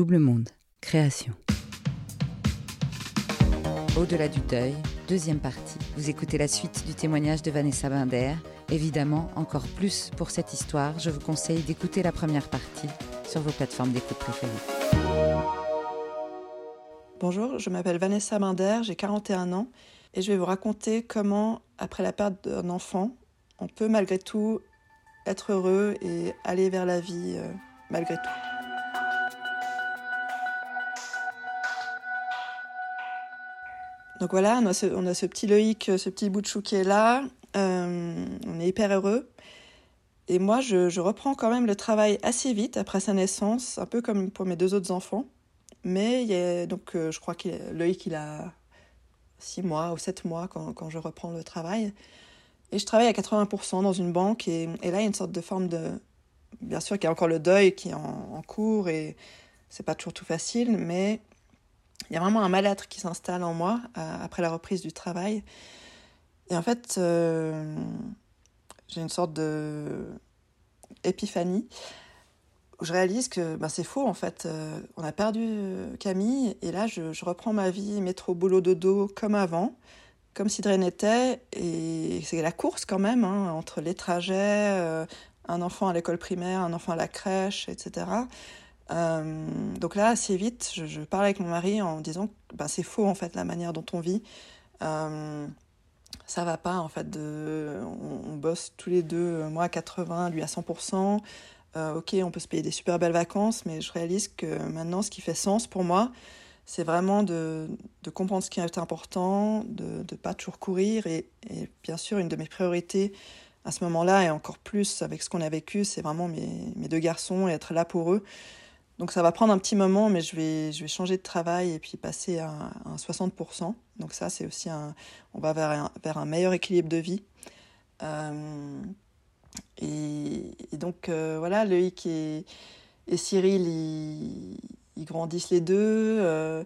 Double Monde, création. Au-delà du deuil, deuxième partie. Vous écoutez la suite du témoignage de Vanessa Binder. Évidemment, encore plus pour cette histoire, je vous conseille d'écouter la première partie sur vos plateformes d'écoute préférées. Bonjour, je m'appelle Vanessa Binder, j'ai 41 ans et je vais vous raconter comment, après la perte d'un enfant, on peut malgré tout être heureux et aller vers la vie euh, malgré tout. Donc voilà, on a ce, petit Loïc, ce petit bout de chou qui est là. Euh, on est hyper heureux. Et moi, je, reprends quand même le travail assez vite après sa naissance, un peu comme pour mes deux autres enfants. Mais donc, euh, je crois que Loïc, il a six mois ou sept mois quand, je reprends le travail. Et je travaille à 80% dans une banque. Et, là, il y a une sorte de forme de. Bien sûr qu'il y a encore le deuil qui est en, cours et c'est pas toujours tout facile, mais il y a vraiment un mal-être qui s'installe en moi euh, après la reprise du travail. Et en fait, euh, j'ai une sorte de épiphanie où je réalise que ben, c'est faux en fait. Euh, on a perdu Camille et là je, reprends ma vie métro boulot dodo comme avant comme si de rien n'était. Et c'est la course quand même, hein, entre les trajets, un enfant à l'école primaire, un enfant à la crèche, etc. Euh, donc là, assez vite, je, je, parle avec mon mari en disant que bah, c'est faux en fait la manière dont on vit. Euh, ça va pas en fait. On, bosse tous les deux, moi à 80, lui à 100%. ok, on peut se payer des super belles vacances, mais je réalise que maintenant, ce qui fait sens pour moi, c'est vraiment de, comprendre ce qui est important, de ne pas toujours courir. Et, et, bien sûr, une de mes priorités à ce moment-là, et encore plus avec ce qu'on a vécu, c'est vraiment mes, mes, deux garçons et être là pour eux. Donc ça va prendre un petit moment, mais je vais, je vais changer de travail et puis passer à, un 60%. Donc ça, c'est aussi un... On va vers un, vers un meilleur équilibre de vie. Euh, et, donc euh, voilà, Loïc et, et Cyril, ils ils grandissent les deux. Euh,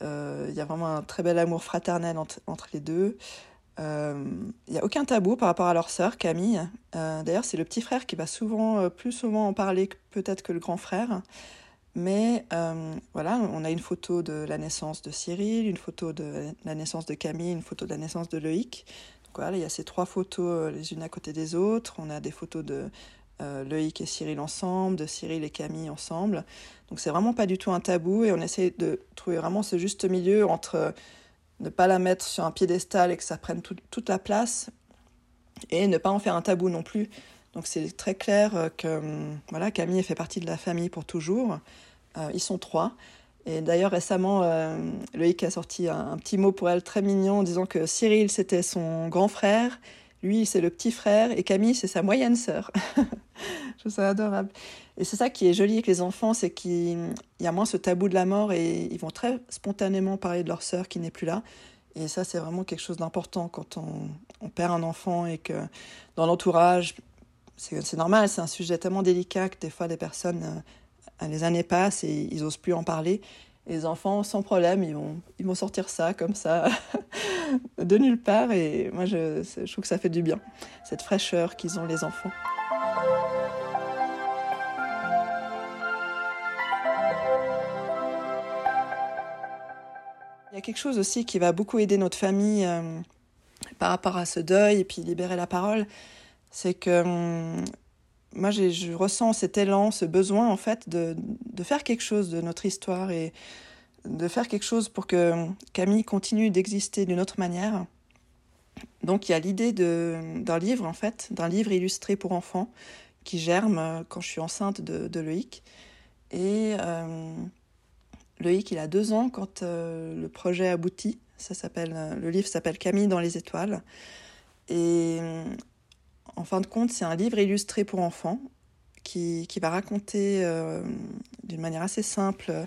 il y a vraiment un très bel amour fraternel entre, entre les deux. Il n'y a aucun tabou par rapport à leur sœur Camille. D'ailleurs, c'est le petit frère qui va souvent, plus souvent en parler peut-être que le grand frère. Mais voilà, on a une photo de la naissance de Cyril, une photo de la naissance de Camille, une photo de la naissance de Loïc. Donc voilà, il y a ces trois photos les unes à côté des autres. On a des photos de euh, Loïc et Cyril ensemble, de Cyril et Camille ensemble. Donc c'est vraiment pas du tout un tabou et on essaie de trouver vraiment ce juste milieu entre euh, ne pas la mettre sur un piédestal et que ça prenne toute la place et ne pas en faire un tabou non plus. Donc c'est très clair euh, que hum, voilà, Camille fait partie de la famille pour toujours. ils sont trois. Et d'ailleurs récemment, Loïc a sorti un, petit mot pour elle très mignon en disant que Cyril c'était son grand frère lui, c'est le petit frère et Camille, c'est sa moyenne sœur. je trouve ça adorable. Et c'est ça qui est joli avec les enfants, c'est qu'il y a moins ce tabou de la mort et ils vont très spontanément parler de leur sœur qui n'est plus là. Et ça, c'est vraiment quelque chose d'important quand on, perd un enfant et que dans l'entourage, c'est normal, c'est un sujet tellement délicat que des fois, les personnes, euh, les années passent et ils n'osent plus en parler les enfants, sans problème, ils vont, ils vont sortir ça comme ça, de nulle part. Et moi, je, je trouve que ça fait du bien, cette fraîcheur qu'ils ont les enfants. Il y a quelque chose aussi qui va beaucoup aider notre famille euh, par rapport à ce deuil et puis libérer la parole, c'est que hum, moi, je ressens cet élan, ce besoin, en fait, de, de, faire quelque chose de notre histoire et de faire quelque chose pour que Camille continue d'exister d'une autre manière. Donc, il y a l'idée d'un livre, en fait, d'un livre illustré pour enfants qui germe quand je suis enceinte de, de Loïc. Et euh, Loïc, il a deux ans quand euh, le projet aboutit. Ça s'appelle, le livre s'appelle Camille dans les étoiles. Et en fin de compte, c'est un livre illustré pour enfants qui, qui va raconter euh, d'une manière assez simple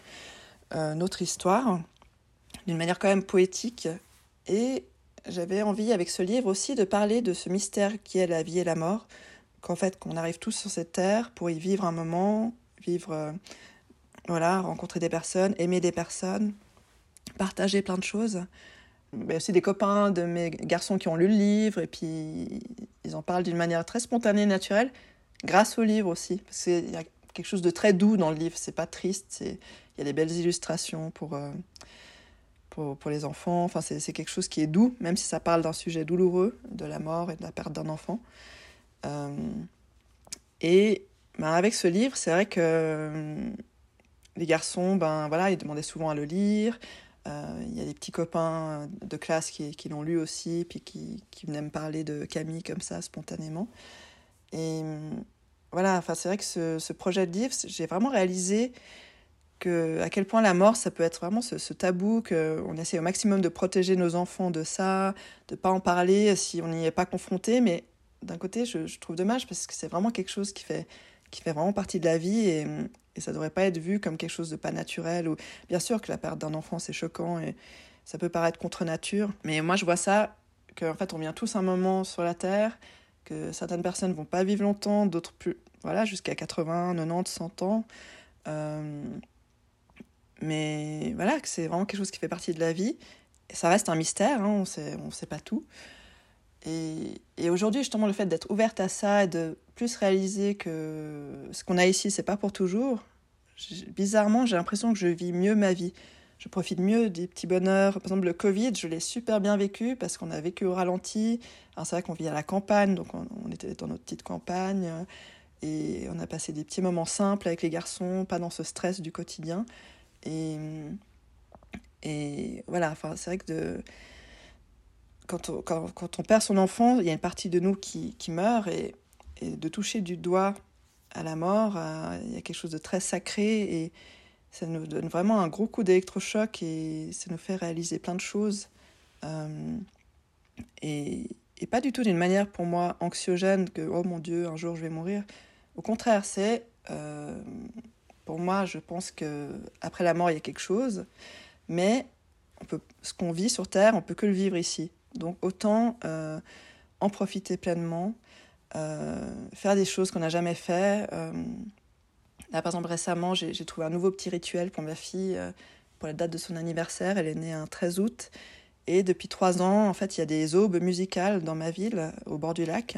euh, notre histoire, d'une manière quand même poétique. Et j'avais envie avec ce livre aussi de parler de ce mystère qui est la vie et la mort, qu'en fait qu'on arrive tous sur cette terre pour y vivre un moment, vivre, euh, voilà, rencontrer des personnes, aimer des personnes, partager plein de choses mais aussi des copains de mes garçons qui ont lu le livre et puis ils en parlent d'une manière très spontanée, naturelle, grâce au livre aussi. Parce y a quelque chose de très doux dans le livre. C'est pas triste. Il y a des belles illustrations pour, pour, pour, les enfants. Enfin, c'est quelque chose qui est doux, même si ça parle d'un sujet douloureux, de la mort et de la perte d'un enfant. et ben, avec ce livre, c'est vrai que les garçons, ben voilà, ils demandaient souvent à le lire. Euh, il y a des petits copains de classe qui, qui l'ont lu aussi, puis qui, qui, venaient me parler de Camille comme ça, spontanément. Et voilà, enfin, c'est vrai que ce, ce, projet de livre, j'ai vraiment réalisé que, à quel point la mort, ça peut être vraiment ce, ce tabou, qu'on essaie au maximum de protéger nos enfants de ça, de pas en parler si on n'y est pas confronté. Mais d'un côté, je, trouve dommage parce que c'est vraiment quelque chose qui fait, qui fait vraiment partie de la vie. Et, et ça ne devrait pas être vu comme quelque chose de pas naturel. Ou... Bien sûr que la perte d'un enfant, c'est choquant et ça peut paraître contre nature. Mais moi, je vois ça, qu'en fait, on vient tous un moment sur la Terre, que certaines personnes vont pas vivre longtemps, d'autres plus, voilà, jusqu'à 80, 90, 100 ans. Euh... Mais voilà, que c'est vraiment quelque chose qui fait partie de la vie. Et ça reste un mystère, hein, on sait, on sait pas tout. Et, et aujourd'hui, justement, le fait d'être ouverte à ça et de plus réaliser que ce qu'on a ici, c'est pas pour toujours. Bizarrement, j'ai l'impression que je vis mieux ma vie. Je profite mieux des petits bonheurs. Par exemple, le Covid, je l'ai super bien vécu parce qu'on a vécu au ralenti. C'est vrai qu'on vit à la campagne, donc on, était dans notre petite campagne et on a passé des petits moments simples avec les garçons, pas dans ce stress du quotidien. Et, et voilà, c'est vrai que de, quand, on, quand, quand, on perd son enfant, il y a une partie de nous qui, qui meurt et de toucher du doigt à la mort, il y a quelque chose de très sacré et ça nous donne vraiment un gros coup d'électrochoc et ça nous fait réaliser plein de choses. Euh, et, pas du tout d'une manière pour moi anxiogène que oh mon Dieu, un jour je vais mourir. Au contraire, c'est euh, pour moi, je pense que après la mort il y a quelque chose, mais ce qu'on vit sur Terre, on peut que le vivre ici. Donc autant euh, en profiter pleinement faire des choses qu'on n'a jamais fait. Euh, là, par exemple, récemment, j'ai trouvé un nouveau petit rituel pour ma fille euh, pour la date de son anniversaire. Elle est née un 13 août. Et depuis trois ans, en fait, il y a des aubes musicales dans ma ville, au bord du lac.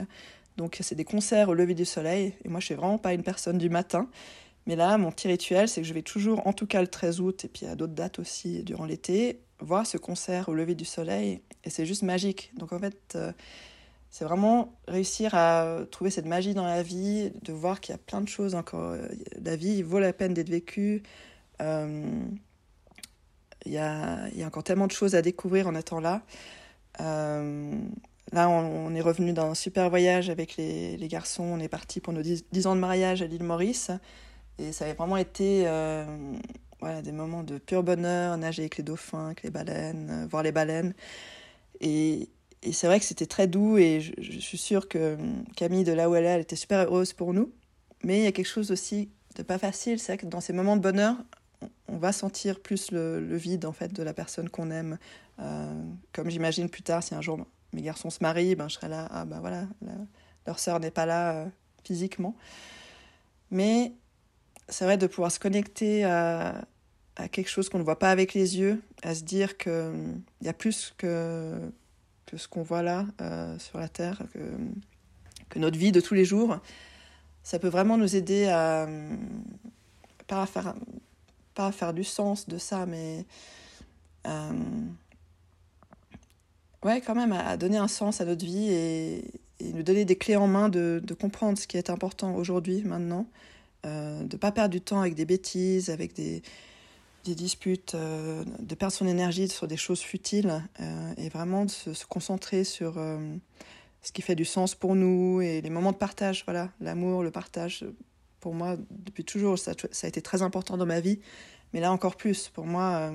Donc, c'est des concerts au lever du soleil. Et moi, je suis vraiment pas une personne du matin. Mais là, mon petit rituel, c'est que je vais toujours, en tout cas le 13 août, et puis à d'autres dates aussi durant l'été, voir ce concert au lever du soleil. Et c'est juste magique. Donc, en fait, c'est vraiment réussir à trouver cette magie dans la vie, de voir qu'il y a plein de choses encore. La vie vaut la peine d'être vécue. Euh, il, y a, y a encore tellement de choses à découvrir en étant là. Euh, là, on, est revenu d'un super voyage avec les, les, garçons. On est parti pour nos 10, 10 ans de mariage à l'île Maurice. Et ça a vraiment été euh, voilà, des moments de pur bonheur, nager avec les dauphins, avec les baleines, voir les baleines. Et, et c'est vrai que c'était très doux et je, suis sûre que hum, Camille, de là où elle est, elle était super heureuse pour nous. Mais il y a quelque chose aussi de pas facile, c'est que dans ces moments de bonheur, on va sentir plus le, vide en fait de la personne qu'on aime. Euh, comme j'imagine plus tard, si un jour mes garçons se marient, ben je serai là, ah ben voilà, leur sœur n'est pas là euh, physiquement. Mais c'est vrai de pouvoir se connecter à, à quelque chose qu'on ne voit pas avec les yeux, à se dire qu'il hum, y a plus que que ce qu'on voit là euh, sur la Terre, que, notre vie de tous les jours, ça peut vraiment nous aider à pas à faire, pas à faire du sens de ça, mais euh, ouais, quand même à, donner un sens à notre vie et, nous donner des clés en main de, comprendre ce qui est important aujourd'hui, maintenant, euh, de pas perdre du temps avec des bêtises, avec des des disputes, euh, de perdre son énergie sur des choses futiles euh, et vraiment de se, concentrer sur euh, ce qui fait du sens pour nous et les moments de partage, voilà, l'amour, le partage. Pour moi, depuis toujours, ça, a été très important dans ma vie, mais là encore plus. Pour moi,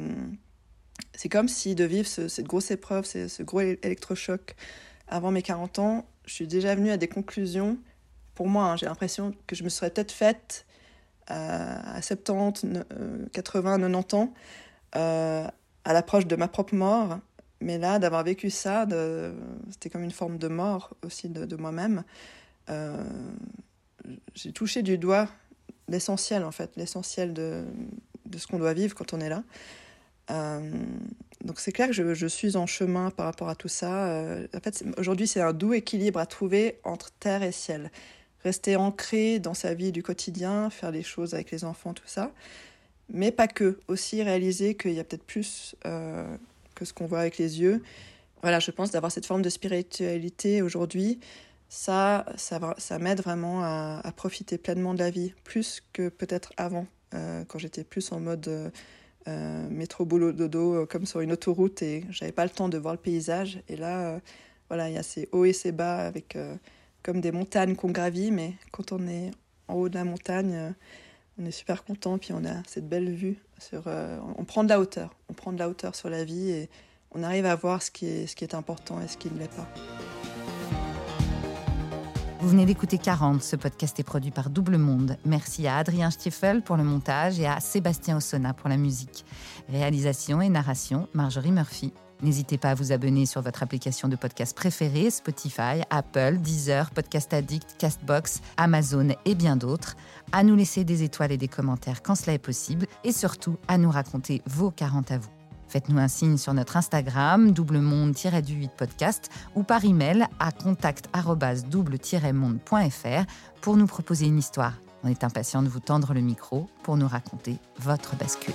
c'est comme si de vivre ce, cette grosse épreuve, ce, ce gros électrochoc avant mes 40 ans, je suis déjà venue à des conclusions. Pour moi, hein, j'ai l'impression que je me serais peut-être faite à 70, 80, 90 ans, euh, à l'approche de ma propre mort. Mais là, d'avoir vécu ça, c'était comme une forme de mort aussi de, moi-même. Euh, J'ai touché du doigt l'essentiel, en fait, l'essentiel de, ce qu'on doit vivre quand on est là. Euh, donc c'est clair que je, suis en chemin par rapport à tout ça. Euh, en fait, aujourd'hui, c'est un doux équilibre à trouver entre terre et ciel. Rester ancré dans sa vie du quotidien, faire les choses avec les enfants, tout ça. Mais pas que, aussi réaliser qu'il y a peut-être plus euh, que ce qu'on voit avec les yeux. Voilà, je pense d'avoir cette forme de spiritualité aujourd'hui, ça, ça, m'aide vraiment à, profiter pleinement de la vie, plus que peut-être avant, euh, quand j'étais plus en mode euh, métro boulot dodo, comme sur une autoroute, et j'avais pas le temps de voir le paysage. Et là, voilà, il y a ces hauts et ces bas avec comme des montagnes qu'on gravit, mais quand on est en haut de la montagne, euh, on est super content, puis on a cette belle vue. Euh, on prend de la hauteur, on prend de la hauteur sur la vie et on arrive à voir ce qui est, ce qui est important et ce qui ne l'est pas. Vous venez d'écouter 40, ce podcast est produit par Double Monde. Merci à Adrien Stiefel pour le montage et à Sébastien Ossona pour la musique. Réalisation et narration, Marjorie Murphy. N'hésitez pas à vous abonner sur votre application de podcast préférée, Spotify, Apple, Deezer, Podcast Addict, Castbox, Amazon et bien d'autres, à nous laisser des étoiles et des commentaires quand cela est possible et surtout à nous raconter vos 40 à vous. Faites-nous un signe sur notre Instagram, doublemonde-du8 podcast, ou par email à contact-double-monde.fr pour nous proposer une histoire. On est impatient de vous tendre le micro pour nous raconter votre bascule.